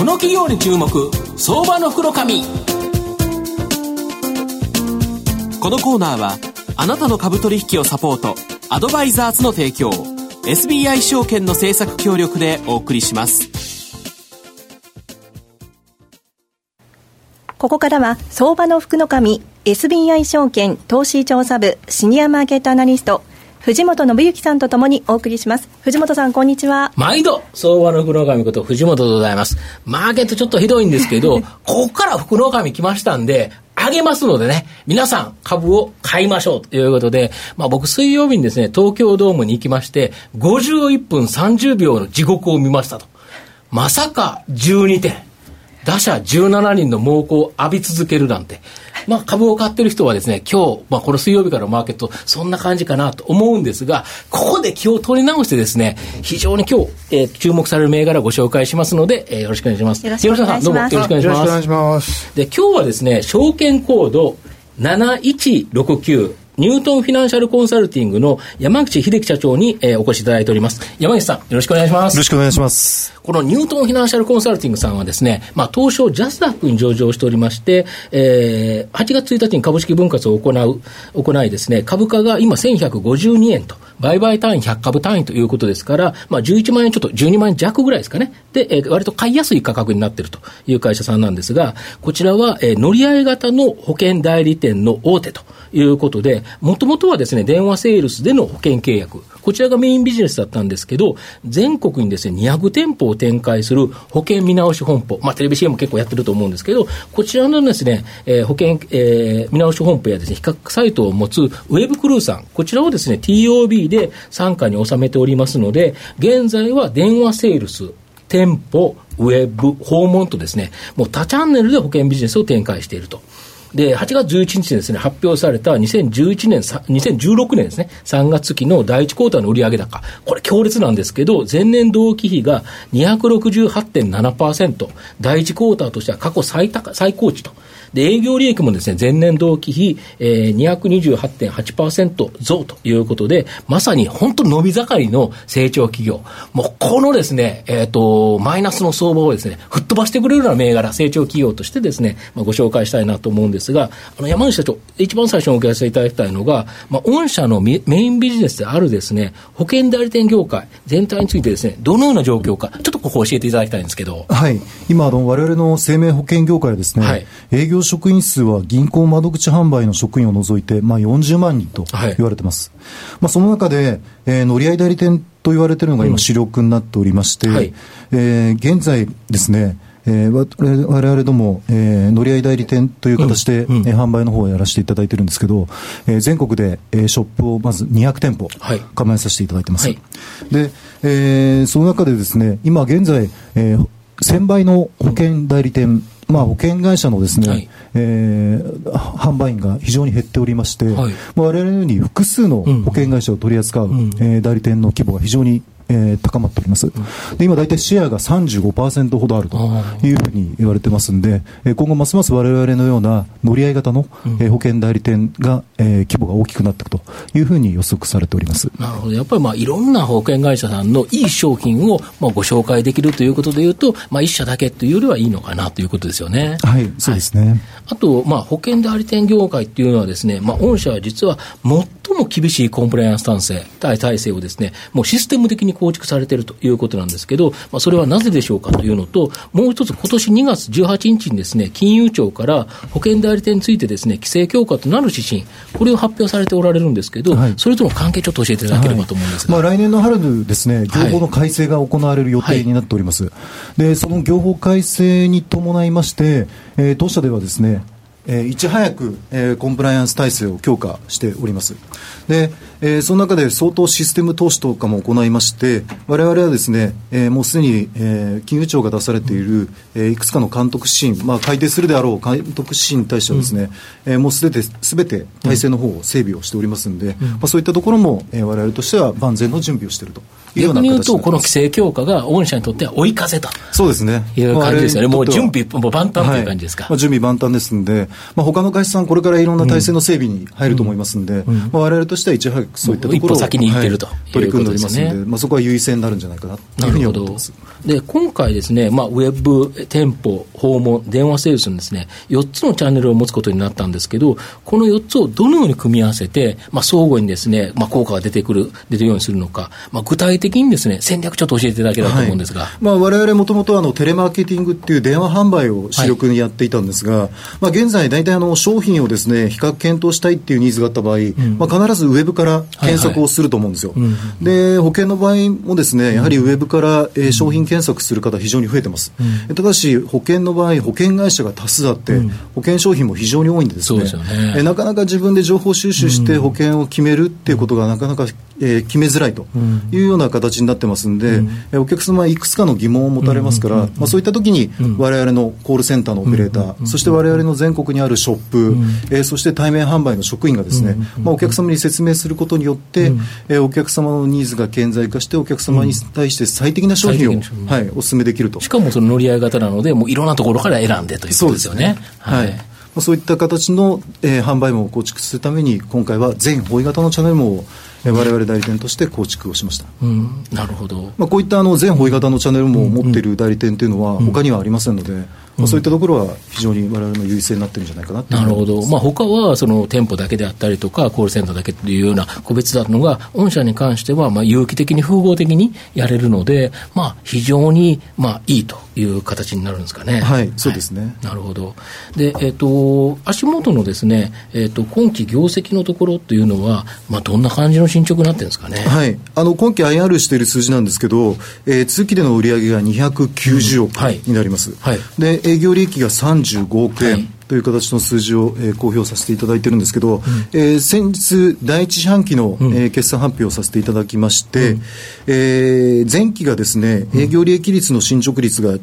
この企業に注目相場の袋紙。このコーナーはあなたの株取引をサポートアドバイザーズの提供 SBI 証券の政策協力でお送りします。ここからは相場の福の神 SBI 証券投資調査部シニアマーケットアナリスト藤本信之さんとともにお送りします。藤本さん、こんにちは。毎度、相場の福の神こと藤本でございます。マーケットちょっとひどいんですけど、ここから福の神来ましたんで、上げますのでね、皆さん株を買いましょうということで、まあ僕水曜日にですね、東京ドームに行きまして、51分30秒の地獄を見ましたと。まさか12点。打者17人の猛攻を浴び続けるなんて。まあ、株を買ってる人はですね、今日、まあ、この水曜日からのマーケット、そんな感じかなと思うんですが、ここで気を取り直してですね、非常に今日、えー、注目される銘柄をご紹介しますので、えー、よろしくお願いします。よろしくお願いします。どうもよろしくお願いします。よろしくお願いします。で、今日はですね、証券コード7169、ニュートンフィナンシャルコンサルティングの山口秀樹社長に、えー、お越しいただいております。山口さん、よろしくお願いします。よろしくお願いします。このニュートンフィナンシャルコンサルティングさんはですね、まあ、東証ジャスダックに上場しておりまして、えー、8月1日に株式分割を行う、行いですね、株価が今1152円と、売買単位100株単位ということですから、まあ、11万円ちょっと12万円弱ぐらいですかね。で、えー、割と買いやすい価格になっているという会社さんなんですが、こちらは、えー、乗り合い型の保険代理店の大手ということで、もともとはですね、電話セールスでの保険契約、こちらがメインビジネスだったんですけど、全国にですね、200店舗を展開する保険見直し本舗、まあ、テレビ CM 結構やってると思うんですけど、こちらのですね、えー、保険、えー、見直し本舗やですね、比較サイトを持つウェブクルーさん、こちらをですね、TOB で傘下に収めておりますので、現在は電話セールス、店舗、ウェブ、訪問とですね、もう多チャンネルで保険ビジネスを展開していると。で、8月11日にですね、発表された2011年、2016年ですね、3月期の第1クォーターの売上高。これ強烈なんですけど、前年同期比が268.7%、第1クォーターとしては過去最高最高値と。で、営業利益もですね、前年同期比、えー、228.8%増ということで、まさに本当伸び盛りの成長企業。もうこのですね、えっ、ー、と、マイナスの相場をですね、吹っ飛ばしてくれるような銘柄、成長企業としてですね、まあ、ご紹介したいなと思うんですが、あの、山口社長、一番最初にお聞かせいただきたいのが、まあ、御社のメインビジネスであるですね、保険代理店業界全体についてですね、どのような状況か、ちょっとここ教えていただきたいんですけど。はい。今、あの、我々の生命保険業界はですね、はい、営業職員数は銀行窓口販売の職員を除いて、まあ、40万人と言われてます。はい、まあ、その中で、えー、乗り合い代理店と言われているのが今主力になっておりまして、うんはい、えー、現在ですね、えー、我々ども、えー、乗り合い代理店という形で、うんうん、えー、販売の方をやらせていただいてるんですけど、えー、全国で、えー、ショップをまず200店舗構えさせていただいてます。はい、で、えー、その中でですね、今現在、えー、1000倍の保険代理店、まあ、保険会社のですね、はい、えー、販売員が非常に減っておりまして、はい、我々のように複数の保険会社を取り扱う、うん、えー、代理店の規模が非常にえー、高まっております。で、今大体シェアが35%ほどあるというふうに言われてますんで、えー、今後ますます我々のような乗り合い型の、えー、保険代理店が、えー、規模が大きくなっていくというふうに予測されております。なるほど。やっぱりまあいろんな保険会社さんのいい商品をまあご紹介できるということでいうと、まあ一社だけというよりはいいのかなということですよね。はい、そうですね。はい、あと、まあ保険代理店業界っていうのはですね、まあ御社は実は最も厳しいコンプライアンス体制、体制をですね、もうシステム的に構築されているということなんですけど、まあ、それはなぜでしょうかというのと、もう一つ、今年2月18日にですね、金融庁から保険代理店についてですね、規制強化となる指針、これを発表されておられるんですけど、はい、それとの関係ちょっと教えていただければと思うんですが、はい、まあ、来年の春ですね、業法の改正が行われる予定になっております。はい、で、その業法改正に伴いまして、えー、当社ではですね、えー、いち早く、えー、コンプライアンス体制を強化しております。で、えー、その中で相当システム投資とかも行いまして、われわれはですね、えー、もうすでに、えー、金融庁が出されている、えー、いくつかの監督指針、まあ、改定するであろう監督指針に対してはですね、うん、えー、もうすべて、すべて体制の方を整備をしておりますので、うん、まあ、そういったところも、えれわれとしては万全の準備をしているというような逆に言うと、この規制強化が御社にとっては追い風と。そうですね。いう感じですよね。もう準備も万端という感じですか。はい、まあ、準備万端ですので、まあ、他の会社さん、これからいろんな体制の整備に入ると思いますので、うん。うん、まあ、我我々としてはいち早くそういったところを先に行ってると、はい、取り組んでおりますので、まあ、そこは優位性になるんじゃないかなというふうに思ってます。で、今回ですね、まあ、ウェブ、店舗、訪問、電話セールスのですね、4つのチャンネルを持つことになったんですけど、この4つをどのように組み合わせて、まあ、相互にですね、まあ、効果が出てくる、出るようにするのか、まあ、具体的にですね、戦略ちょっと教えていただければと思うんですが。はい、まあ、我々もともとあの、テレマーケティングっていう電話販売を主力にやっていたんですが、はい、まあ、現在大体あの、商品をですね、比較検討したいっていうニーズがあった場合、うん、まあ、必ずウェブから検索をすると思うんですよ。はいはい、で、保険の場合もですね、やはりウェブから、えー、商品検索する方非常に増えてます。うん、ただし、保険の場合、保険会社が多数あって、うん、保険商品も非常に多いんでですね、すね。えなかなか自分で情報収集して保険を決めるっていうことがなかなかえー、決めづらいというような形になってますんで、うん、えお客様はいくつかの疑問を持たれますから、まあ、そういったときに、われわれのコールセンターのオペレーター、そしてわれわれの全国にあるショップ、えー、そして対面販売の職員がですね、まあ、お客様に説明することによって、えー、お客様のニーズが顕在化して、お客様に対して最適な商品を、はい、お勧めできると。しかもその乗り合い型なので、もういろんなところから選んでということですよね。はい、そういった形の、えー、販売網を構築するために、今回は全方位型のチャンネル網をわれわれ代理店として構築をしました、うん、なるほど、まあ、こういったあの全方位型のチャンネルも持っている代理店というのは、他にはありませんので、まあ、そういったところは非常にわれわれの優位性になってるんじゃないかななるほど、まあ他はその店舗だけであったりとか、コールセンターだけというような個別だのが、御社に関してはまあ有機的に、複合的にやれるので、まあ、非常にまあいいという形になるんですかね。はい、そうですね。はい、なるほど。で、えっ、ー、と、足元のですね、えっ、ー、と、今期業績のところというのは、まあ、どんな感じの進捗になってるんですかね。はい。あの、今期 IR している数字なんですけど、えー、通期での売上が290億になります。うん、はい。で、営業利益が35億円。はいという形の数字を、えー、公表させていただいてるんですけど、うん、えー、先日、第一四半期の、うん、えー、決算発表をさせていただきまして、うん、えー、前期がですね、営業利益率の進捗率が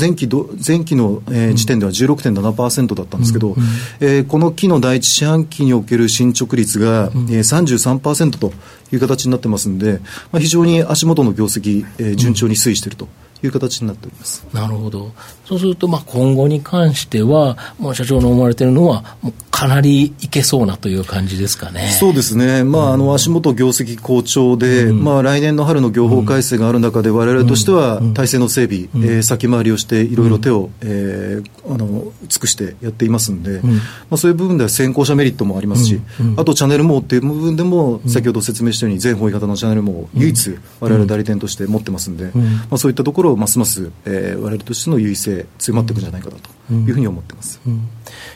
前期ど前期の、えー、時点では16.7%だったんですけど、うん、えー、この期の第一四半期における進捗率が、うん。えー、33%という形になってますんで、まあ、非常に足元の業績、えー、順調に推移していると。いう形になっております。なるほど、そうすると、まあ、今後に関しては、もう社長の思われているのは、もうかなりいけそうなという感じですかね。そうですね、まあ、あの足元業績好調で、うん、まあ、来年の春の業法改正がある中で、われわれとしては体制の整備、うん、えー、先回りをして、いろいろ手を、えー、あの尽くしてやっていますんで、うん、まあ、そういう部分では先行者メリットもありますし、あとチャンネル網っていう部分でも、先ほど説明したように、全方位型のチャンネル網を唯一、われわれ代理店として持ってますんで、まあ、そういったところをますますえー、我々としての優位性強まっていくんじゃないかなというふうに思ってます、うん。うん、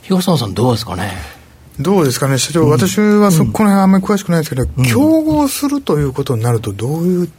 東野さんどうですかね？どうですかね社長、私はそこの辺あんまり詳しくないですけど、競合するということになるとどういう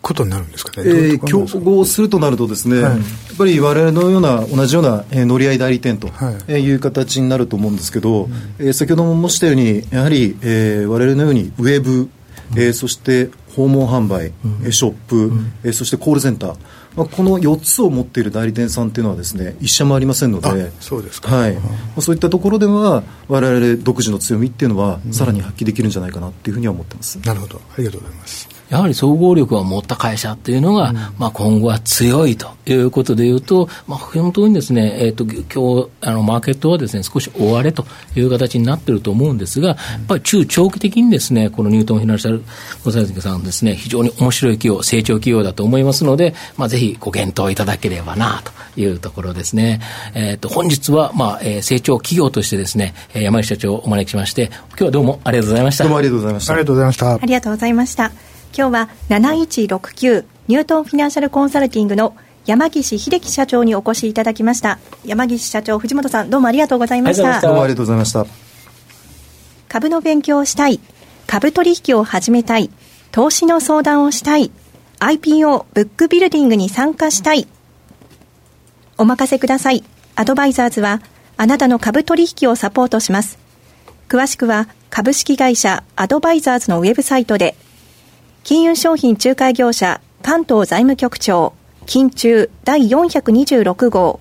ことになるんですかね、えー、競合するとなるとですね、はい、やっぱり我々のような同じような、えー、乗り合い代理店とい。う形になると思うんですけど、はい、えー、先ほども申したようにやはり、えー、我々のようにウェブ、えー、そして訪問販売、うん、ショップ、うん、えー、そしてコールセンター。まあ、この4つを持っている代理店さんっていうのはですね一社もありませんので。そうですか、はい。まあ、そういったところでは我々独自の強みっていうのは、さらに発揮できるんじゃないかなっていうふうには思ってます、なるほど。ありがとうございますやはり総合力を持った会社っていうのが、うん、まあ、今後は強いということでいうと、まあ、本当にですね、えっ、ー、と、今日、あの、マーケットはですね、少し終われという形になってると思うんですが、やっぱり中長期的にですね、このニュートンフィナンシャルコンサルティングさんですね、非常に面白い企業、成長企業だと思いますので、まあ、ぜひご検討いただければなというところですね。えっ、ー、と、本日は、まあ、えー、成長企業としてですね、山石社長をお招きしまして、今日はどうもありがとうございました。どうもありがとうございました。ありがとうございました。ありがとうございました。今日は7169ニュートンフィナンシャルコンサルティングの山岸秀樹社長にお越しいただきました。山岸社長藤本さんどうもありがとうございました。どうもありがとうございました。株の勉強をしたい株取引を始めたい投資の相談をしたい IPO ブックビルディングに参加したい。お任せください。アドバイザーズはあなたの株取引をサポートします。詳しくは株式会社アドバイザーズのウェブサイトで金融商品仲介業者関東財務局長金中第426号。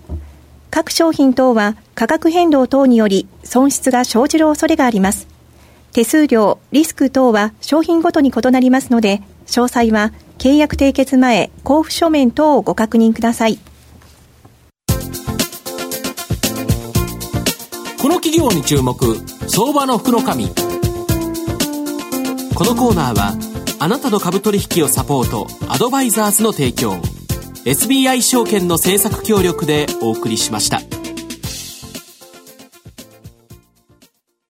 各商品等は価格変動等により損失が生じる恐れがあります。手数料、リスク等は商品ごとに異なりますので詳細は契約締結前交付書面等をご確認ください。この企業に注目相場の福の神。このコーナーはあなたの株取引をサポートアドバイザーズの提供 SBI 証券の政策協力でお送りしました。